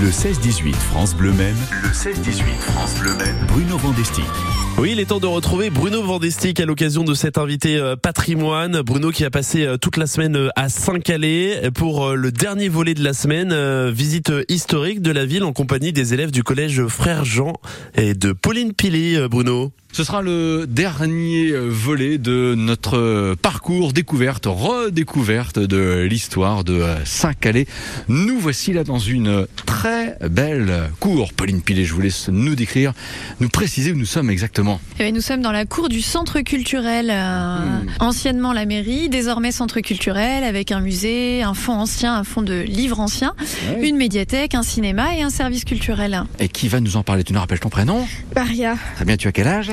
Le 16-18 France Bleu Même. Le 16-18 France Bleu Même. Bruno Vandestick. Oui, il est temps de retrouver Bruno Vandestick à l'occasion de cet invité euh, patrimoine. Bruno qui a passé euh, toute la semaine euh, à Saint-Calais pour le dernier volet de la semaine, visite historique de la ville en compagnie des élèves du collège Frère Jean et de Pauline Pilly, Bruno. Ce sera le dernier volet de notre parcours découverte, redécouverte de l'histoire de Saint-Calais. Nous voici là dans une très belle cour. Pauline Pilet, je vous laisse nous décrire, nous préciser où nous sommes exactement. Eh nous sommes dans la cour du centre culturel, euh, hmm. anciennement la mairie, désormais centre culturel, avec un musée, un fonds ancien, un fonds de livres anciens, une médiathèque, un cinéma et un service culturel. Et qui va nous en parler? Tu nous rappelles ton prénom? Maria. Très bien, tu as quel âge?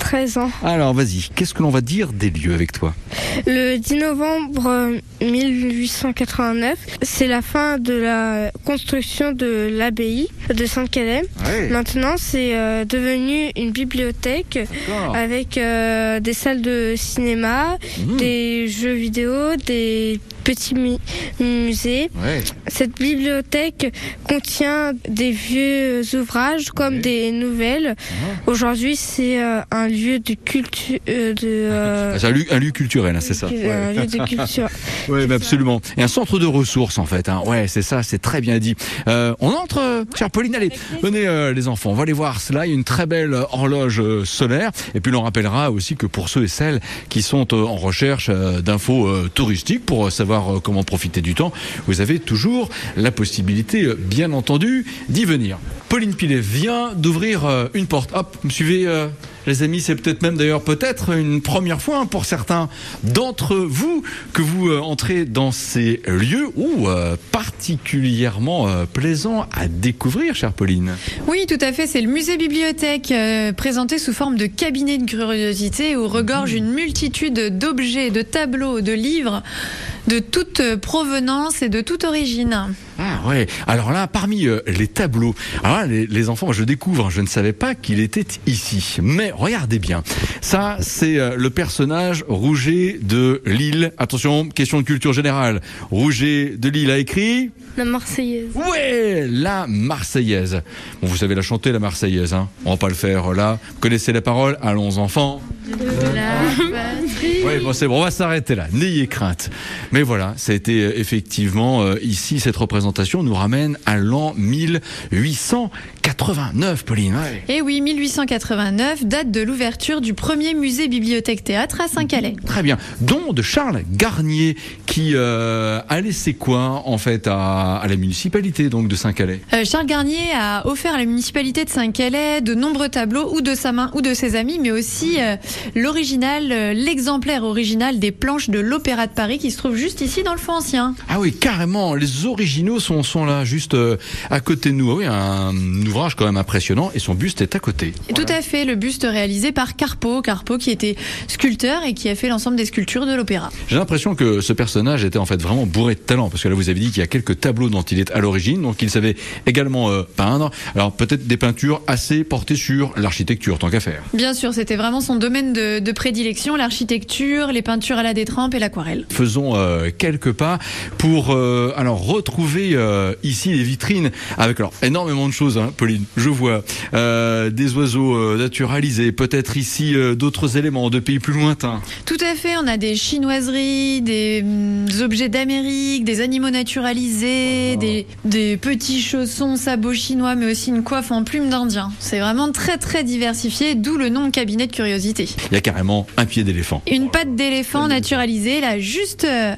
13 ans. Alors vas-y, qu'est-ce que l'on va dire des lieux avec toi? Le 10 novembre 1889, c'est la fin de la construction de l'abbaye de Saint-Calais. Maintenant, c'est euh, devenu une bibliothèque avec euh, des salles de cinéma, mmh. des jeux vidéo, des petit musée. Cette bibliothèque contient des vieux ouvrages comme des nouvelles. Ah. Aujourd'hui, c'est euh, un lieu de culture. Euh, de, euh, un, lieu, culturel, hein, c'est ça. Un lieu de culture. oui, absolument. Et un centre de ressources, en fait. Hein. Ouais, c'est ça, c'est très bien dit. on entre, chère Pauline, allez, venez les enfants, on va aller voir cela. Il y a une très belle horloge solaire. Et puis, l'on rappellera aussi que pour ceux et celles qui sont en recherche d'infos touristiques, pour savoir euh, comment profiter du temps, vous avez toujours la possibilité, euh, bien entendu, d'y venir. Pauline Pilet vient d'ouvrir euh, une porte. Hop, me suivez les amis, c'est peut-être même d'ailleurs peut-être une première fois hein, pour certains d'entre vous que vous entrez dans ces lieux ou particulièrement plaisants à découvrir, chère Pauline. Oui, tout à fait. C'est le musée bibliothèque présenté sous forme de cabinet de curiosité où regorge mmh. une multitude d'objets, de tableaux, de livres de toute provenance et de toute origine. Ah ouais. Alors là, parmi euh, les tableaux, alors les, enfants, je découvre, je ne savais pas qu'il était ici. Mais regardez bien, ça, c'est euh, le personnage Rouget de Lille. Attention, question de culture générale. Rouget de Lille a écrit la Marseillaise. Ouais, la Marseillaise. Bon, vous savez la chanter, la Marseillaise. Hein On va pas le faire là. Vous connaissez la parole? Allons, enfants. Oui, bon, c'est bon, on va s'arrêter là. N'ayez crainte. Mais voilà, ça a été euh, effectivement euh, ici, cette représentation nous ramène à l'an 1889, Pauline. Et eh oui, 1889, date de l'ouverture du premier musée bibliothèque-théâtre à Saint-Calais. Très bien. Don de Charles Garnier, qui euh, a laissé quoi, en fait, à, la municipalité donc de Saint-Calais? Charles Garnier a offert à la municipalité de Saint-Calais de nombreux tableaux, ou de sa main, ou de ses amis, mais aussi l'original, l'exemplaire original des planches de l'Opéra de Paris qui se trouve juste ici dans le fond ancien. Ah oui, carrément, les originaux sont, sont là, juste euh, à côté de nous. Ah oui, un ouvrage quand même impressionnant et son buste est à côté. Tout à fait, le buste réalisé par Carpo, Carpo qui était sculpteur et qui a fait l'ensemble des sculptures de l'opéra. J'ai l'impression que ce personnage était en fait vraiment bourré de talent, parce que là vous avez dit qu'il y a quelques tableaux dont il est à l'origine, donc il savait également euh, peindre. Alors peut-être des peintures assez portées sur l'architecture, tant qu'à faire. Bien sûr, c'était vraiment son domaine de, de prédilection, l'architecture les peintures à la détrempe et l'aquarelle. Faisons euh, quelques pas pour euh, alors retrouver euh, ici les vitrines avec alors énormément de choses, hein, Pauline. Je vois des oiseaux naturalisés, peut-être ici d'autres éléments de pays plus lointains. Tout à fait. On a des chinoiseries, des, mm, objets d'Amérique, des animaux naturalisés, oh. des, des petits chaussons, sabots chinois, mais aussi une coiffe en plume d'Indien. C'est vraiment très très diversifié, d'où le nom cabinet de curiosité. Il y a carrément un pied d'éléphant. Une patte d'éléphant naturalisée, là, juste euh,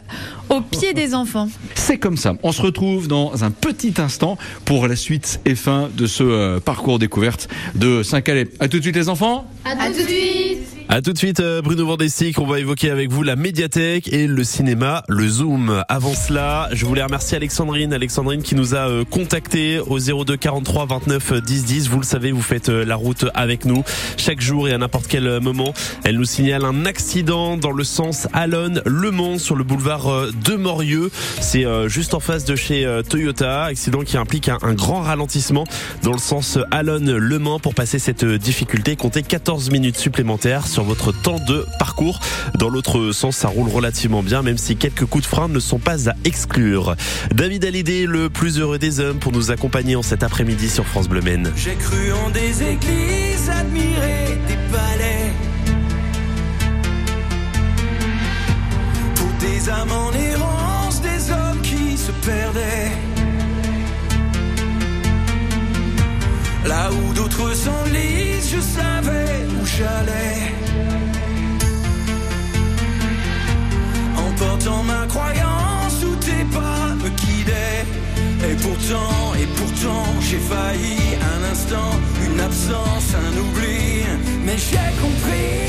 au pied des enfants. C'est comme ça. On se retrouve dans un petit instant pour la suite et fin de ce euh, parcours découverte de Saint-Calais. À tout de suite les enfants. À, tout de suite. À tout de suite, euh, Bruno Vandestick. On va évoquer avec vous la médiathèque et le cinéma, le Zoom. Avant cela, je voulais remercier Alexandrine. Alexandrine qui nous a euh, contacté au 02 43 29 10 10. Vous le savez, vous faites euh, la route avec nous chaque jour et à n'importe quel moment. Elle nous signale un accident dans le sens Alonne-Le Mans sur le boulevard de Morieux. C'est juste en face de chez Toyota. Accident qui implique un, grand ralentissement dans le sens Alonne-Le Mans pour passer cette difficulté. Comptez 14 minutes supplémentaires sur votre temps de parcours. Dans l'autre sens, ça roule relativement bien, même si quelques coups de frein ne sont pas à exclure. David Hallyday, le plus heureux des hommes, pour nous accompagner en cet après-midi sur France Bleu Maine. J'ai cru en des églises, admiré des palais. Pour des âmes en errance, des hommes qui se perdaient. Là où d'autres s'enlisent, je savais où j'allais. Et pourtant, et pourtant, j'ai failli un instant, une absence, un oubli. Mais j'ai compris.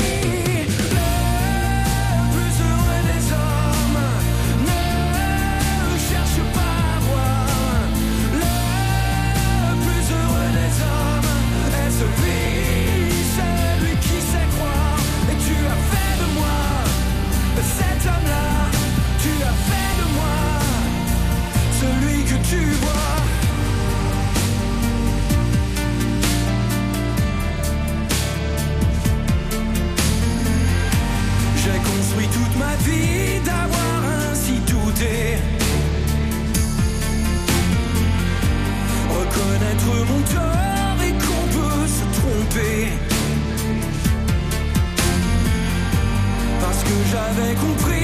J'avais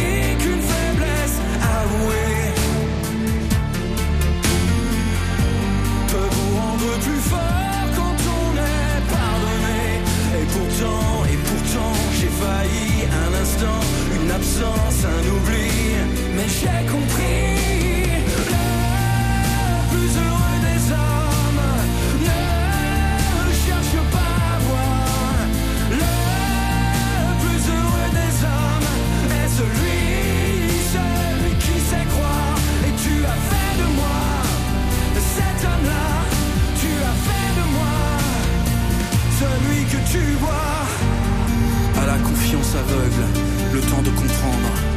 comprendre.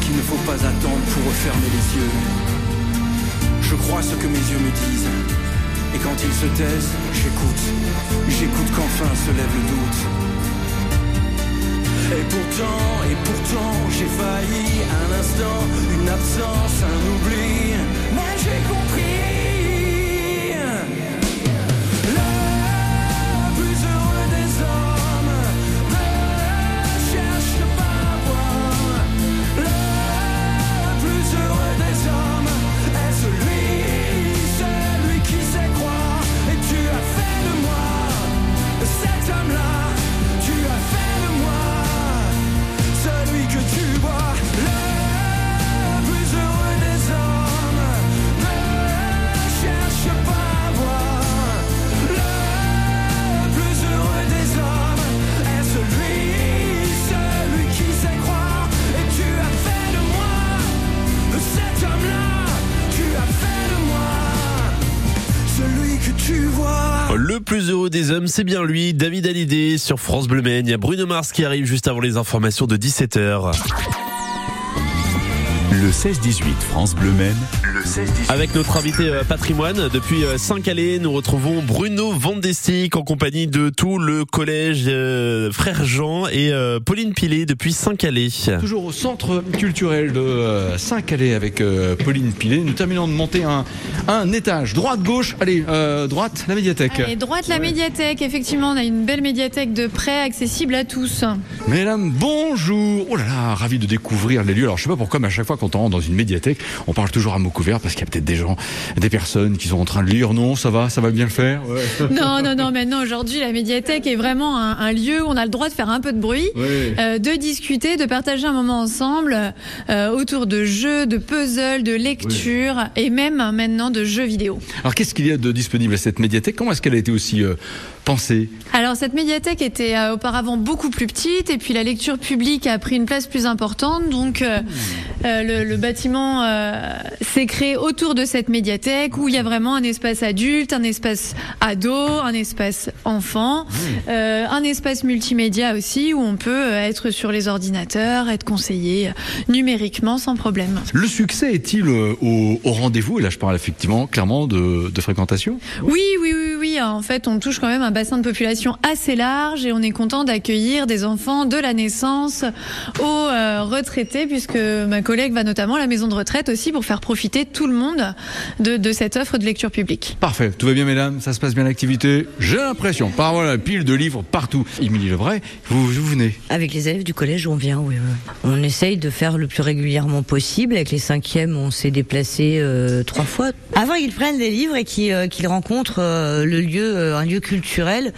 Qu'il ne faut pas attendre pour refermer les yeux. Je crois ce que mes yeux me disent. Et quand ils se taisent, j'écoute. J'écoute qu'enfin se lève le doute. Et pourtant, et pourtant, j'ai failli un instant, une absence, un oubli. Mais j'ai compris. Des hommes, c'est bien lui, David Hallyday sur France Bleu Maine. Il y a Bruno Mars qui arrive juste avant les informations de 17h. Le 16-18 France Bleu Maine. Le 16-18. Avec notre invité euh, patrimoine, depuis euh, Saint-Calais, nous retrouvons Bruno Vandestick en compagnie de tout le collège euh, Frère Jean et euh, Pauline Pilet depuis Saint-Calais. Toujours au centre culturel de euh, Saint-Calais avec euh, Pauline Pilet. Nous terminons de monter un, un étage. Droite, gauche, allez, euh, droite, la médiathèque. Allez, droite la médiathèque, effectivement, on a une belle médiathèque de prêt accessible à tous. Mesdames, bonjour. Oh là là, ravi de découvrir les lieux. Alors je sais pas pourquoi, mais à chaque fois quand on rentre dans une médiathèque, on parle toujours à mots couverts parce qu'il y a peut-être des gens, des personnes qui sont en train de lire. Non, ça va, ça va bien le faire? Ouais. Non, non, non, maintenant aujourd'hui la médiathèque est vraiment un, un lieu où on a le droit de faire un peu de bruit, Ouais. euh, de discuter, de partager un moment ensemble euh, autour de jeux, de puzzles, de lecture et même euh, maintenant de jeux vidéo. Alors qu'est-ce qu'il y a de disponible à cette médiathèque? Comment est-ce qu'elle a été aussi euh, pensée? Alors cette médiathèque était euh, auparavant beaucoup plus petite et puis la lecture publique a pris une place plus importante. Donc euh, euh, le, le bâtiment s'est créé autour de cette médiathèque où il y a vraiment un espace adulte, un espace ado, un espace enfant, euh, un espace multimédia aussi où on peut être sur les ordinateurs, être conseillé numériquement sans problème. Le succès est-il au, au rendez-vous? Et là, je parle effectivement clairement de, de fréquentation. Oui, oui, oui, oui. en fait, on touche quand même un bassin de population assez large et on est content d'accueillir des enfants de la naissance aux euh, retraités, puisque ma collègue va notamment à la maison de retraite aussi pour faire profiter tout le monde de, de cette offre de lecture publique. Parfait, tout va bien mesdames, ça se passe bien l'activité? J'ai l'impression, par voilà, pile de livres partout. Émilie Lebray, vous, vous venez Avec les élèves du collège, on vient, oui. oui. On essaye de faire le plus régulièrement possible. Avec les cinquièmes, on s'est déplacé euh, trois fois. Avant qu'ils prennent des livres et qu'ils euh, qu'ils rencontrent euh, le lieu, euh, un lieu culturel,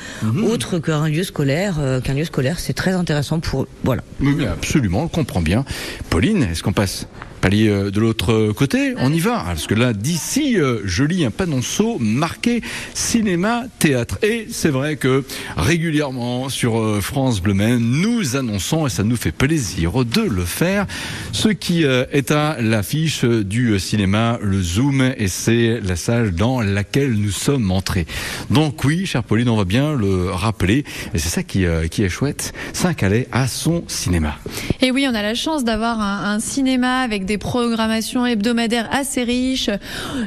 autre qu'un lieu scolaire. euh, qu'un lieu scolaire, c'est très intéressant pour eux. Voilà. Oui, absolument, on comprend bien. Pauline, est-ce qu'on passe palier euh, de l'autre côté On y va. Parce que là, d'ici, euh, je lis un panonceau marqué cinéma, théâtre. Et c'est vrai que régulièrement sur euh, France Bleu Maine, nous annonçons, et ça nous fait plaisir de le faire, ce qui est à l'affiche du cinéma, le Zoom, et c'est la salle dans laquelle nous sommes entrés. Donc oui, chère Pauline, on va bien le rappeler, et c'est ça qui, qui est chouette. Saint-Calais a son cinéma. Et oui, on a la chance d'avoir un, un cinéma avec des programmations hebdomadaires assez riches.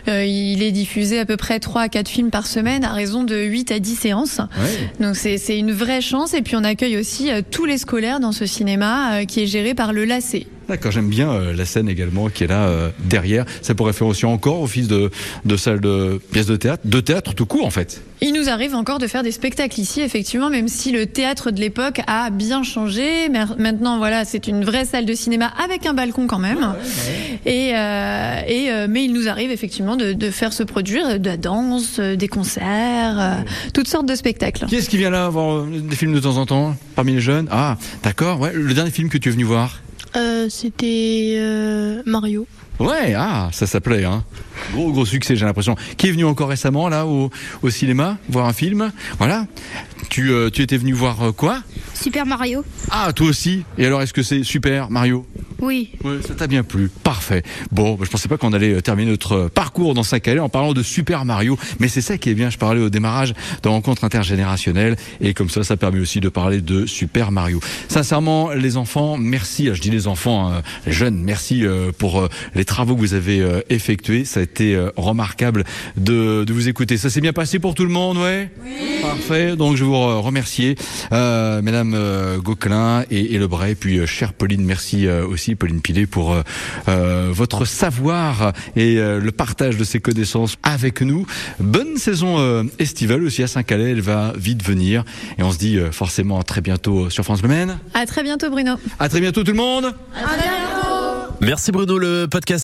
Euh, il est diffusé à peu près 3 à 4 films par semaine à raison de 8 à 10 séances. Donc c'est une vraie chance. Et puis on accueille aussi euh, tous les scolaires dans ce cinéma euh, qui est géré par le LACé. D'accord, j'aime bien euh, la scène également qui est là euh, derrière. Ça pourrait faire aussi encore office de, de salle de pièces de théâtre, de théâtre tout court en fait. Il nous arrive encore de faire des spectacles ici, effectivement, même si le théâtre de l'époque a bien changé. Maintenant, voilà, c'est une vraie salle de cinéma avec un balcon quand même. Et, euh, et euh, mais il nous arrive effectivement de, de faire se produire de la danse, des concerts, euh, toutes sortes de spectacles. Qui est-ce qui vient là voir des films de temps en temps parmi les jeunes? Ah, d'accord. Ouais, le dernier film que tu es venu voir? C'était euh, Mario. Ouais, ah, ça s'appelait, hein. Gros, gros succès, j'ai l'impression. Qui est venu encore récemment, là, au, au cinéma, voir un film? Voilà. Tu, euh, tu étais venu voir euh, quoi? Super Mario Ah, toi aussi? Et alors, est-ce que c'est super, Mario? Oui. Ouais, ça t'a bien plu. Parfait. Bon, bah, je pensais pas qu'on allait euh, terminer notre parcours dans Saint-Calais en parlant de Super Mario, mais c'est ça qui est bien. Je parlais au démarrage de rencontres intergénérationnelles et comme ça, ça permet aussi de parler de Super Mario. Sincèrement, les enfants, merci. Je dis les enfants, euh, les jeunes, merci pour les travaux que vous avez euh, effectués. Ça a été euh, remarquable de, de vous écouter. Ça s'est bien passé pour tout le monde, ouais? Oui. Parfait. Donc je vous re- remercier, euh, Mesdames euh, Gauquelin et, et Lebray, puis euh, chère Pauline, merci euh, aussi Pauline Pilet pour euh, euh, votre savoir et euh, le partage de ces connaissances avec nous. Bonne saison euh, estivale aussi à Saint-Calais, elle va vite venir et on se dit euh, forcément à très bientôt sur France Bleu Maine. À très bientôt, Bruno. À très bientôt tout le monde. Merci Bruno, le podcast